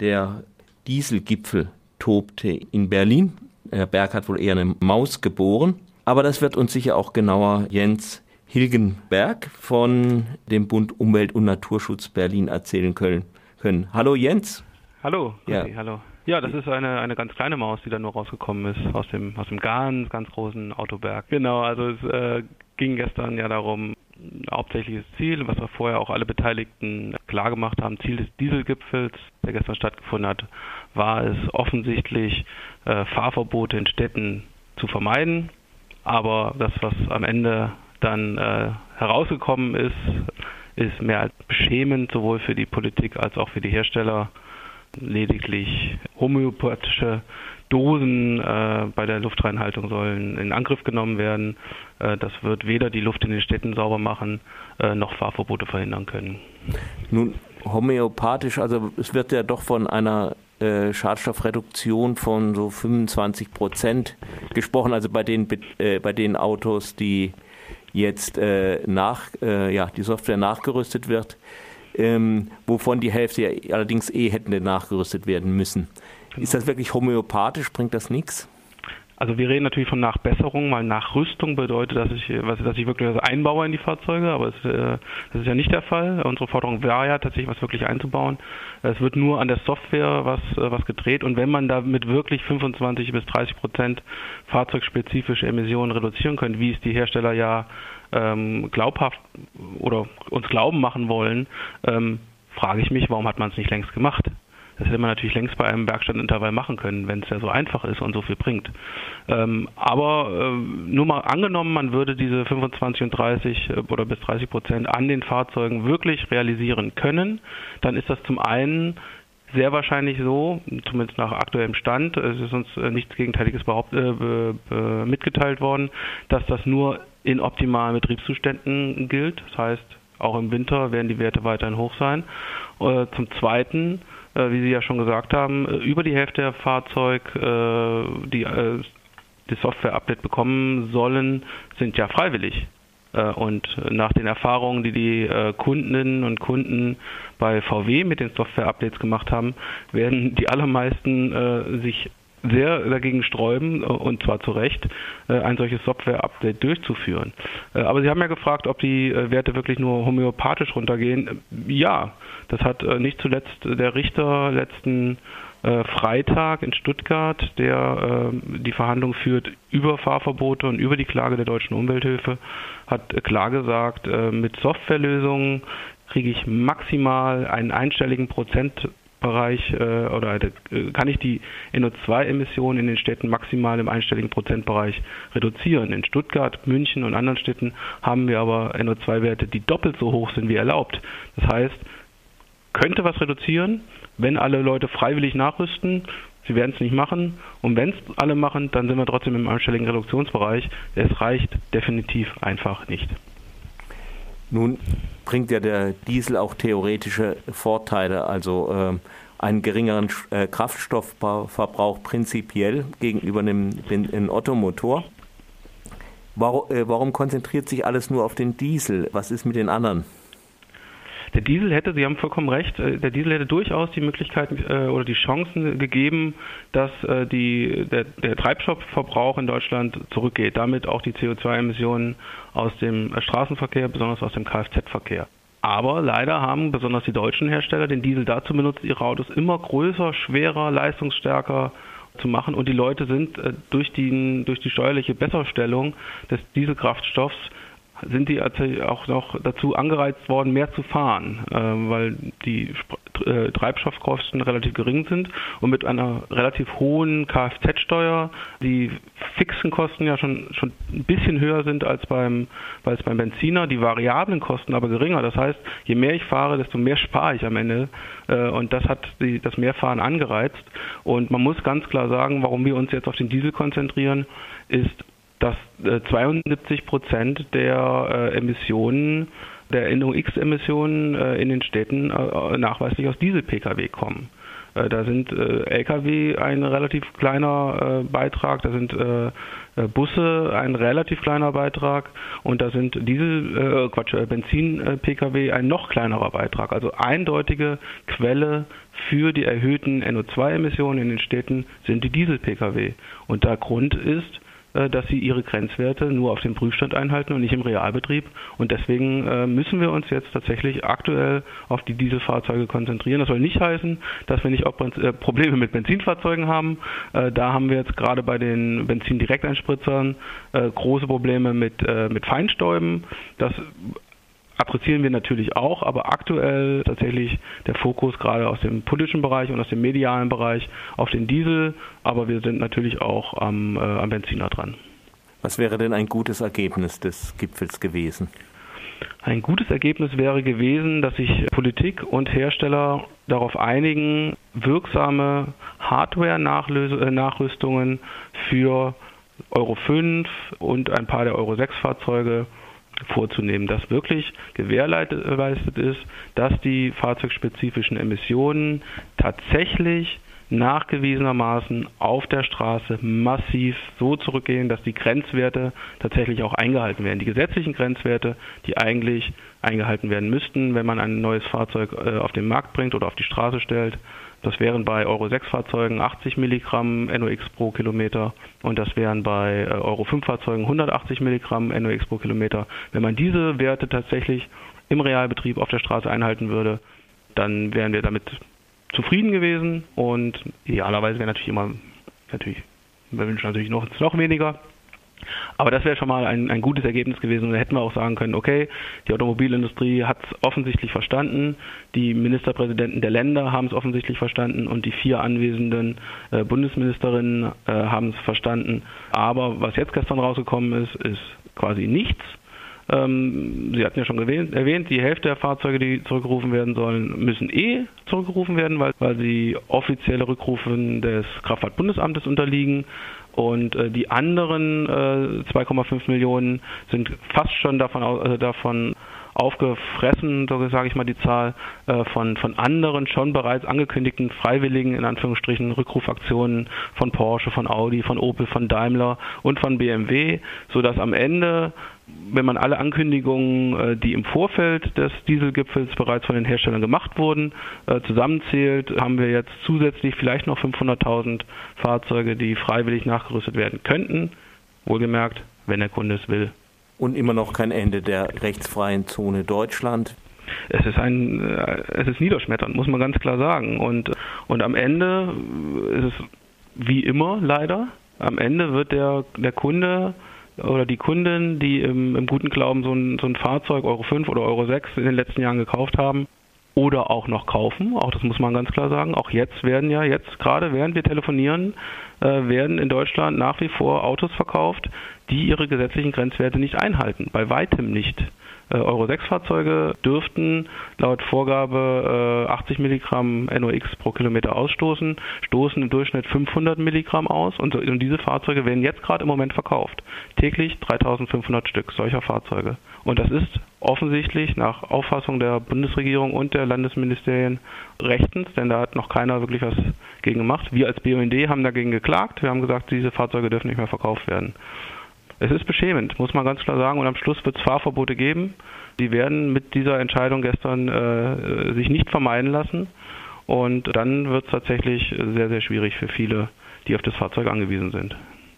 Der Dieselgipfel tobte in Berlin. Herr Berg hat wohl eher eine Maus geboren. Aber das wird uns sicher auch genauer Jens Hilgenberg von dem Bund Umwelt und Naturschutz Berlin erzählen können. Hallo Jens. Hallo, ja. hallo. Ja, das ist eine, eine ganz kleine Maus, die da nur rausgekommen ist aus dem, aus dem ganz, ganz großen Autoberg. Genau, also es äh, ging gestern ja darum, hauptsächliches Ziel, was wir vorher auch alle Beteiligten klar gemacht haben, Ziel des Dieselgipfels, der gestern stattgefunden hat, war es offensichtlich, äh, Fahrverbote in Städten zu vermeiden. Aber das, was am Ende dann äh, herausgekommen ist, ist mehr als beschämend, sowohl für die Politik als auch für die Hersteller. Lediglich homöopathische Dosen äh, bei der Luftreinhaltung sollen in Angriff genommen werden. Äh, das wird weder die Luft in den Städten sauber machen, äh, noch Fahrverbote verhindern können. Nun, homöopathisch, also es wird ja doch von einer äh, Schadstoffreduktion von so 25 Prozent gesprochen, also bei den, äh, bei den Autos, die jetzt äh, nach, ja, die Software nachgerüstet wird, ähm, wovon die Hälfte allerdings eh hätten nachgerüstet werden müssen. Ist das wirklich homöopathisch? Bringt das nichts? Also wir reden natürlich von Nachbesserung, weil Nachrüstung bedeutet, dass ich, was, dass ich wirklich was einbaue in die Fahrzeuge, aber es, äh, das ist ja nicht der Fall. Unsere Forderung wäre ja tatsächlich was wirklich einzubauen. Es wird nur an der Software was, äh, was gedreht und wenn man damit wirklich 25 bis 30 Prozent fahrzeugspezifische Emissionen reduzieren könnte, wie es die Hersteller ja ähm, glaubhaft oder uns glauben machen wollen, ähm, frage ich mich, warum hat man es nicht längst gemacht? Das hätte man natürlich längst bei einem Werkstattintervall machen können, wenn es ja so einfach ist und so viel bringt. Ähm, aber äh, nur mal angenommen, man würde diese 25 und 30 äh, oder bis 30 Prozent an den Fahrzeugen wirklich realisieren können, dann ist das zum einen sehr wahrscheinlich so, zumindest nach aktuellem Stand, es ist uns äh, nichts Gegenteiliges behaupt, äh, mitgeteilt worden, dass das nur in optimalen Betriebszuständen gilt. Das heißt, auch im Winter werden die Werte weiterhin hoch sein. Äh, zum Zweiten äh, wie Sie ja schon gesagt haben, äh, über die Hälfte der Fahrzeuge, die das Software-Update bekommen sollen, sind ja freiwillig. Und nach den Erfahrungen, die die Kundinnen und Kunden bei VW mit den Software-Updates gemacht haben, werden die allermeisten sich sehr dagegen sträuben, und zwar zu Recht, ein solches Software-Update durchzuführen. Aber Sie haben ja gefragt, ob die Werte wirklich nur homöopathisch runtergehen. Ja, das hat äh, nicht zuletzt der Richter letzten äh, Freitag in Stuttgart, der äh, die Verhandlung führt über Fahrverbote und über die Klage der deutschen Umwelthilfe, hat äh, klar gesagt, äh, mit Softwarelösungen kriege ich maximal einen einstelligen Prozentbereich äh, oder kann ich die NO2-Emissionen in den Städten maximal im einstelligen Prozentbereich reduzieren. In Stuttgart, München und anderen Städten haben wir aber NO2-Werte, die doppelt so hoch sind wie erlaubt. Das heißt, könnte was reduzieren, wenn alle Leute freiwillig nachrüsten. Sie werden es nicht machen. Und wenn es alle machen, dann sind wir trotzdem im einstelligen Reduktionsbereich. Es reicht definitiv einfach nicht. Nun bringt ja der Diesel auch theoretische Vorteile, also äh, einen geringeren äh, Kraftstoffverbrauch prinzipiell gegenüber einem, Ottomotor. Warum, äh, warum konzentriert sich alles nur auf den Diesel? Was ist mit den anderen? Der Diesel hätte, Sie haben vollkommen recht, äh, der Diesel hätte durchaus die Möglichkeit äh, oder die Chancen gegeben, dass äh, die, der, der Treibstoffverbrauch in Deutschland zurückgeht, damit auch die CO2-Emissionen aus dem Straßenverkehr, besonders aus dem Kfz-Verkehr. Aber leider haben besonders die deutschen Hersteller den Diesel dazu benutzt, ihre Autos immer größer, schwerer, leistungsstärker zu machen. Und die Leute sind durch, die, durch die steuerliche Besserstellung des Dieselkraftstoffs sind die auch noch dazu angereizt worden, mehr zu fahren, äh, weil die äh, Treibstoffkosten relativ gering sind und mit einer relativ hohen Kfz-Steuer die fixen Kosten ja schon, schon ein bisschen höher sind als beim, als beim Benziner, die variablen Kosten aber geringer. Das heißt, je mehr ich fahre, desto mehr spare ich am Ende äh, und das hat die, das Mehrfahren angereizt. Und man muss ganz klar sagen, warum wir uns jetzt auf den Diesel konzentrieren, ist dass 72 äh, Prozent der äh, Emissionen, der NOx-Emissionen äh, in den Städten nachweislich aus Diesel-Pkw kommen. Da sind Lkw ein relativ kleiner Beitrag, da sind Busse ein relativ kleiner Beitrag und da sind Diesel, Quatsch, Benzin-Pkw ein noch kleinerer Beitrag. Also eindeutige Quelle für die erhöhten NO2-Emissionen in den Städten sind die Diesel-Pkw. Und der Grund ist, dass sie ihre Grenzwerte nur auf dem Prüfstand einhalten und nicht im Realbetrieb. Und deswegen äh, müssen wir uns jetzt tatsächlich aktuell auf die Dieselfahrzeuge konzentrieren. Das soll nicht heißen, dass wir nicht auch äh, Probleme mit Benzinfahrzeugen haben. Da haben wir jetzt gerade bei den Benzindirekteinspritzern große Probleme mit, mit Feinstäuben. Das adressieren wir natürlich auch, aber aktuell tatsächlich der Fokus gerade aus dem politischen Bereich und aus dem medialen Bereich auf den Diesel, aber wir sind natürlich auch am, äh, am Benziner dran. Was wäre denn ein gutes Ergebnis des Gipfels gewesen? Ein gutes Ergebnis wäre gewesen, dass sich Politik und Hersteller darauf einigen, wirksame Hardware-Nachrüstungen für Euro 5 und ein paar der Euro 6 Fahrzeuge vorzunehmen, dass wirklich gewährleistet ist, dass die fahrzeugspezifischen Emissionen tatsächlich nachgewiesenermaßen auf der Straße massiv so zurückgehen, dass die Grenzwerte tatsächlich auch eingehalten werden. Die gesetzlichen Grenzwerte, die eigentlich eingehalten werden müssten, wenn man ein neues Fahrzeug äh, auf den Markt bringt oder auf die Straße stellt, das wären bei Euro 6 Fahrzeugen 80 Milligramm NOx pro Kilometer und das wären bei äh, Euro 5 Fahrzeugen 180 Milligramm NOx pro Kilometer. Wenn man diese Werte tatsächlich im Realbetrieb auf der Straße einhalten würde, dann wären wir damit zufrieden gewesen und idealerweise wäre natürlich immer, natürlich, wir wünschen natürlich noch, noch weniger, aber das wäre schon mal ein, ein gutes Ergebnis gewesen. Da hätten wir auch sagen können, okay, die Automobilindustrie hat es offensichtlich verstanden, die Ministerpräsidenten der Länder haben es offensichtlich verstanden und die vier anwesenden äh, Bundesministerinnen äh, haben es verstanden. Aber was jetzt gestern rausgekommen ist, ist quasi nichts. Ähm, Sie hatten ja schon erwähnt, die Hälfte der Fahrzeuge, die zurückgerufen werden sollen, müssen eh zurückgerufen werden, weil, weil sie offizielle Rückrufen des Kraftfahrtbundesamtes unterliegen. Und äh, die anderen äh, 2,5 Millionen sind fast schon davon, äh, davon aufgefressen, so sage ich mal die Zahl, äh, von, von anderen schon bereits angekündigten freiwilligen, in Anführungsstrichen, Rückrufaktionen von Porsche, von Audi, von Opel, von Daimler und von BMW, sodass am Ende wenn man alle Ankündigungen, äh, die im Vorfeld des Dieselgipfels bereits von den Herstellern gemacht wurden, äh, zusammenzählt, haben wir jetzt zusätzlich vielleicht noch 500.000 Fahrzeuge, die freiwillig nachgerüstet werden könnten. Wohlgemerkt, wenn der Kunde es will. Und immer noch kein Ende der rechtsfreien Zone Deutschland. Es ist ein, äh, es ist niederschmetternd, muss man ganz klar sagen. Und, und am Ende ist es wie immer leider. Am Ende wird der, der Kunde oder die Kunden, die im, im guten Glauben so ein, so ein Fahrzeug Euro 5 oder Euro 6 in den letzten Jahren gekauft haben, oder auch noch kaufen. Auch das muss man ganz klar sagen. Auch jetzt werden ja, jetzt gerade während wir telefonieren, äh, werden in Deutschland nach wie vor Autos verkauft, die ihre gesetzlichen Grenzwerte nicht einhalten. Bei weitem nicht. Äh, Euro 6 Fahrzeuge dürften laut Vorgabe 80 äh, Milligramm NOx pro Kilometer ausstoßen, stoßen im Durchschnitt 500 Milligramm aus und, diese Fahrzeuge werden jetzt gerade im Moment verkauft. Täglich 3500 Stück solcher Fahrzeuge. Und das ist offensichtlich nach Auffassung der Bundesregierung und der Landesministerien rechtens, denn da hat noch keiner wirklich was gegen gemacht. Wir als BUND haben dagegen geklagt. Wir haben gesagt, diese Fahrzeuge dürfen nicht mehr verkauft werden. Es ist beschämend, muss man ganz klar sagen. Und am Schluss wird es Fahrverbote geben. Die werden mit dieser Entscheidung gestern äh, sich nicht vermeiden lassen. Und dann wird es tatsächlich sehr, sehr schwierig für viele, die auf das Fahrzeug angewiesen sind.